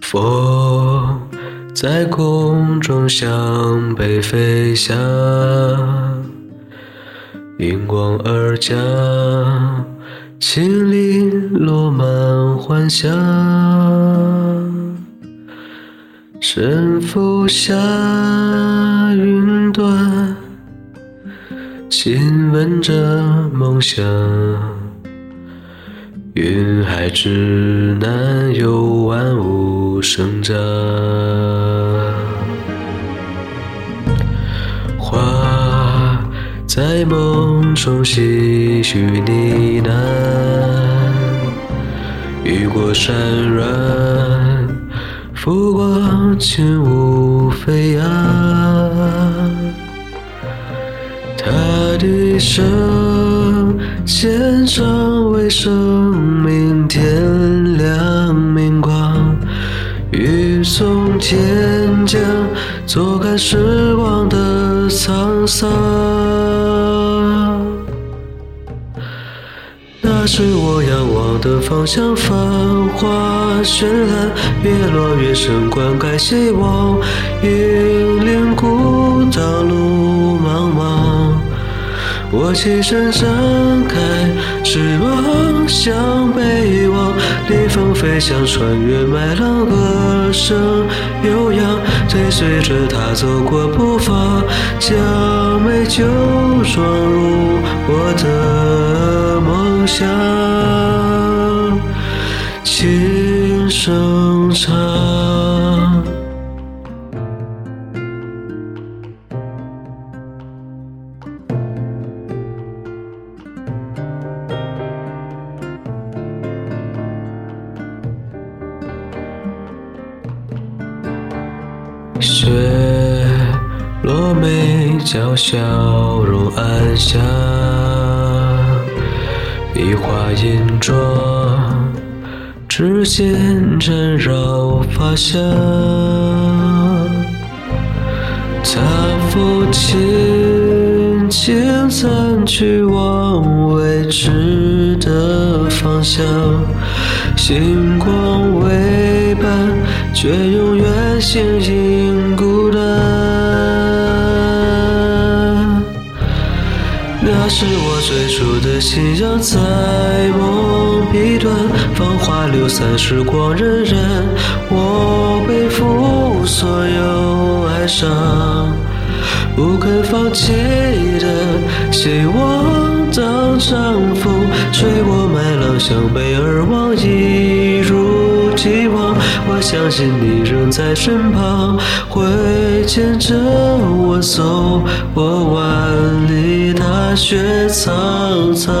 风在空中向北飞翔，迎光而降，千里落满幻想。身负下云端，亲吻着梦想。云海之南有生长，花在梦中细许呢喃，雨过山峦，浮光轻舞飞扬，他的声牵长为生命天雨送天降，坐看时光的沧桑。那是我仰望的方向，繁华绚烂，越落越深，灌溉希望，引领孤岛路茫茫。我起身张开翅膀向北望，逆风飞翔，穿越麦浪，声悠扬，追随着他走过步伐，将美酒装入我的梦乡，轻声唱。雪落眉角，笑容安详，一花银妆，指尖缠绕发香。他抚琴，轻散去往未知的方向，星光，却永远形影孤单。那是我最初的信仰，在梦彼端，芳华流散，时光荏苒，我背负所有哀伤，不肯放弃的希望，当长风吹我麦浪向北而望，一，我相信你仍在身旁，会牵着我走过万里大雪苍苍。